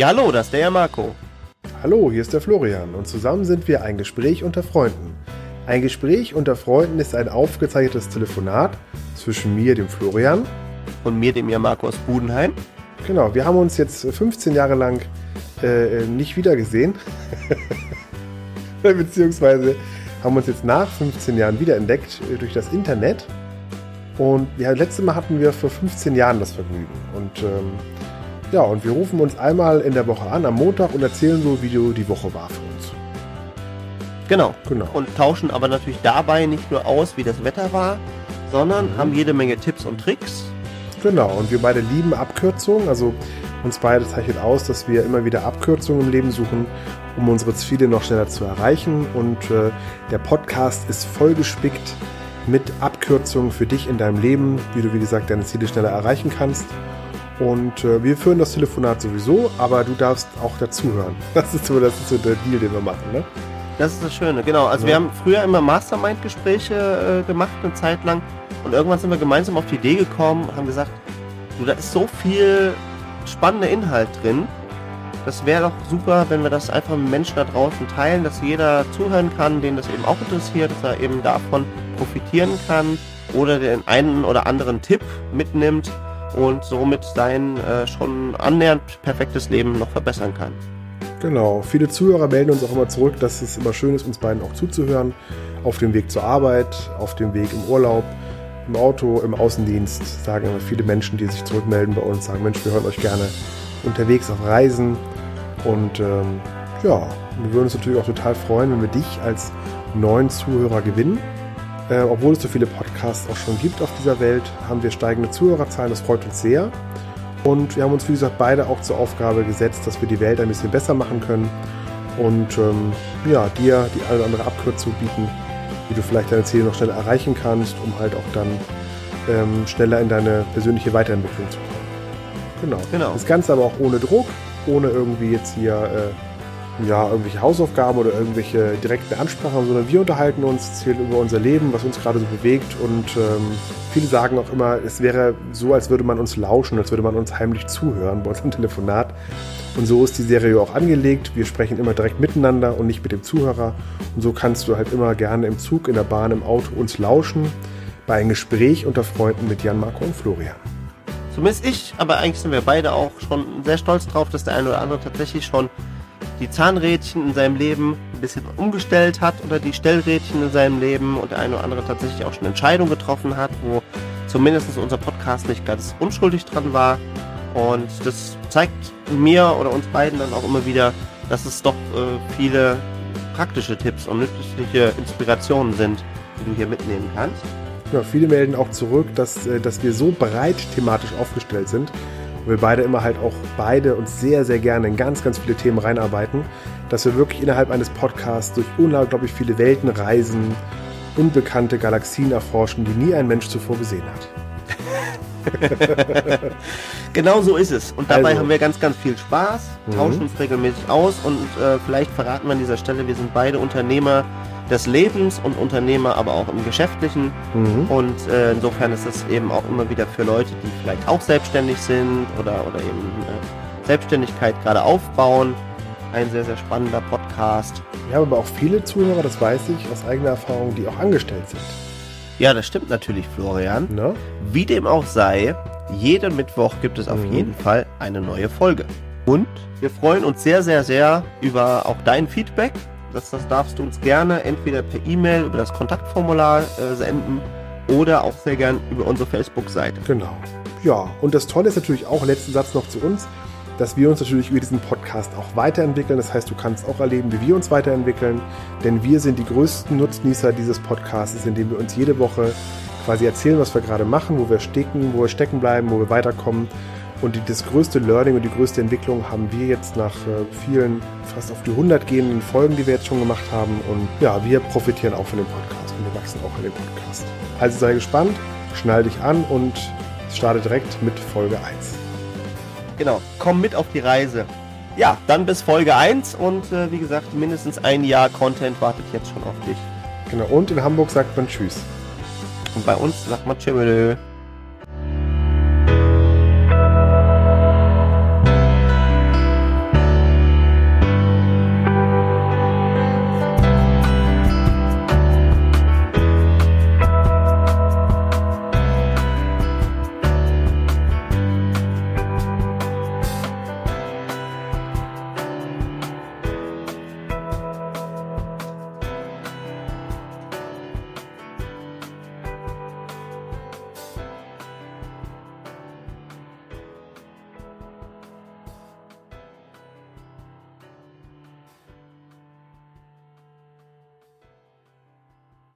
Ja, hallo, das ist der Marco. Hallo, hier ist der Florian und zusammen sind wir ein Gespräch unter Freunden. Ein Gespräch unter Freunden ist ein aufgezeichnetes Telefonat zwischen mir, dem Florian. Und mir, dem Jan Marco aus Budenheim. Genau, wir haben uns jetzt 15 Jahre lang äh, nicht wiedergesehen. Beziehungsweise haben uns jetzt nach 15 Jahren wiederentdeckt äh, durch das Internet. Und ja, letzte Mal hatten wir vor 15 Jahren das Vergnügen. Und ähm, ja, und wir rufen uns einmal in der Woche an, am Montag, und erzählen so, wie die Woche war für uns. Genau. genau. Und tauschen aber natürlich dabei nicht nur aus, wie das Wetter war, sondern mhm. haben jede Menge Tipps und Tricks. Genau, und wir beide lieben Abkürzungen. Also uns beide zeichnet aus, dass wir immer wieder Abkürzungen im Leben suchen, um unsere Ziele noch schneller zu erreichen. Und äh, der Podcast ist vollgespickt mit Abkürzungen für dich in deinem Leben, wie du, wie gesagt, deine Ziele schneller erreichen kannst. Und äh, wir führen das Telefonat sowieso, aber du darfst auch dazuhören. Das ist so, das ist so der Deal, den wir machen, ne? Das ist das Schöne, genau. Also ja. wir haben früher immer Mastermind-Gespräche äh, gemacht, eine Zeit lang. Und irgendwann sind wir gemeinsam auf die Idee gekommen und haben gesagt, du, da ist so viel spannender Inhalt drin. Das wäre doch super, wenn wir das einfach mit Menschen da draußen teilen, dass jeder zuhören kann, den das eben auch interessiert, dass er eben davon profitieren kann oder den einen oder anderen Tipp mitnimmt und somit sein äh, schon annähernd perfektes Leben noch verbessern kann. Genau, viele Zuhörer melden uns auch immer zurück, dass es immer schön ist, uns beiden auch zuzuhören. Auf dem Weg zur Arbeit, auf dem Weg im Urlaub, im Auto, im Außendienst sagen immer viele Menschen, die sich zurückmelden bei uns, sagen, Mensch, wir hören euch gerne unterwegs auf Reisen. Und ähm, ja, wir würden uns natürlich auch total freuen, wenn wir dich als neuen Zuhörer gewinnen. Äh, obwohl es so viele Podcasts auch schon gibt auf dieser Welt, haben wir steigende Zuhörerzahlen, das freut uns sehr. Und wir haben uns, wie gesagt, beide auch zur Aufgabe gesetzt, dass wir die Welt ein bisschen besser machen können und ähm, ja, dir die eine oder andere Abkürzung bieten, wie du vielleicht deine Ziele noch schneller erreichen kannst, um halt auch dann ähm, schneller in deine persönliche Weiterentwicklung zu kommen. Genau. genau. Das Ganze aber auch ohne Druck, ohne irgendwie jetzt hier äh, ja, irgendwelche Hausaufgaben oder irgendwelche direkten Ansprachen, sondern wir unterhalten uns, erzählen über unser Leben, was uns gerade so bewegt und ähm, Viele sagen auch immer, es wäre so, als würde man uns lauschen, als würde man uns heimlich zuhören bei unserem Telefonat. Und so ist die Serie auch angelegt. Wir sprechen immer direkt miteinander und nicht mit dem Zuhörer. Und so kannst du halt immer gerne im Zug, in der Bahn, im Auto uns lauschen bei einem Gespräch unter Freunden mit Jan, Marco und Florian. Zumindest ich, aber eigentlich sind wir beide auch schon sehr stolz drauf, dass der eine oder andere tatsächlich schon die Zahnrädchen in seinem Leben ein bisschen umgestellt hat oder die Stellrädchen in seinem Leben und der eine oder andere tatsächlich auch schon Entscheidungen getroffen hat, wo zumindest unser Podcast nicht ganz unschuldig dran war. Und das zeigt mir oder uns beiden dann auch immer wieder, dass es doch äh, viele praktische Tipps und nützliche Inspirationen sind, die du hier mitnehmen kannst. Ja, viele melden auch zurück, dass, äh, dass wir so breit thematisch aufgestellt sind, wir beide immer halt auch beide uns sehr, sehr gerne in ganz, ganz viele Themen reinarbeiten, dass wir wirklich innerhalb eines Podcasts durch unglaublich viele Welten reisen, unbekannte Galaxien erforschen, die nie ein Mensch zuvor gesehen hat. genau so ist es. Und dabei also. haben wir ganz, ganz viel Spaß, tauschen mhm. uns regelmäßig aus und äh, vielleicht verraten wir an dieser Stelle, wir sind beide Unternehmer, des Lebens und Unternehmer, aber auch im Geschäftlichen. Mhm. Und äh, insofern ist es eben auch immer wieder für Leute, die vielleicht auch selbstständig sind oder, oder eben äh, Selbstständigkeit gerade aufbauen. Ein sehr, sehr spannender Podcast. Wir haben aber auch viele Zuhörer, das weiß ich aus eigener Erfahrung, die auch angestellt sind. Ja, das stimmt natürlich, Florian. Na? Wie dem auch sei, jeden Mittwoch gibt es auf mhm. jeden Fall eine neue Folge. Und wir freuen uns sehr, sehr, sehr über auch dein Feedback das, das darfst du uns gerne entweder per E-Mail über das Kontaktformular äh, senden oder auch sehr gern über unsere Facebook-Seite. Genau. Ja, und das Tolle ist natürlich auch, letzten Satz noch zu uns, dass wir uns natürlich über diesen Podcast auch weiterentwickeln. Das heißt, du kannst auch erleben, wie wir uns weiterentwickeln, denn wir sind die größten Nutznießer dieses Podcasts, indem wir uns jede Woche quasi erzählen, was wir gerade machen, wo wir stecken, wo wir stecken bleiben, wo wir weiterkommen und die, das größte Learning und die größte Entwicklung haben wir jetzt nach äh, vielen, fast auf die 100 gehenden Folgen, die wir jetzt schon gemacht haben. Und ja, wir profitieren auch von dem Podcast und wir wachsen auch an dem Podcast. Also sei gespannt, schnall dich an und starte direkt mit Folge 1. Genau, komm mit auf die Reise. Ja, dann bis Folge 1 und äh, wie gesagt, mindestens ein Jahr Content wartet jetzt schon auf dich. Genau, und in Hamburg sagt man Tschüss. Und bei uns sagt man Tschüss.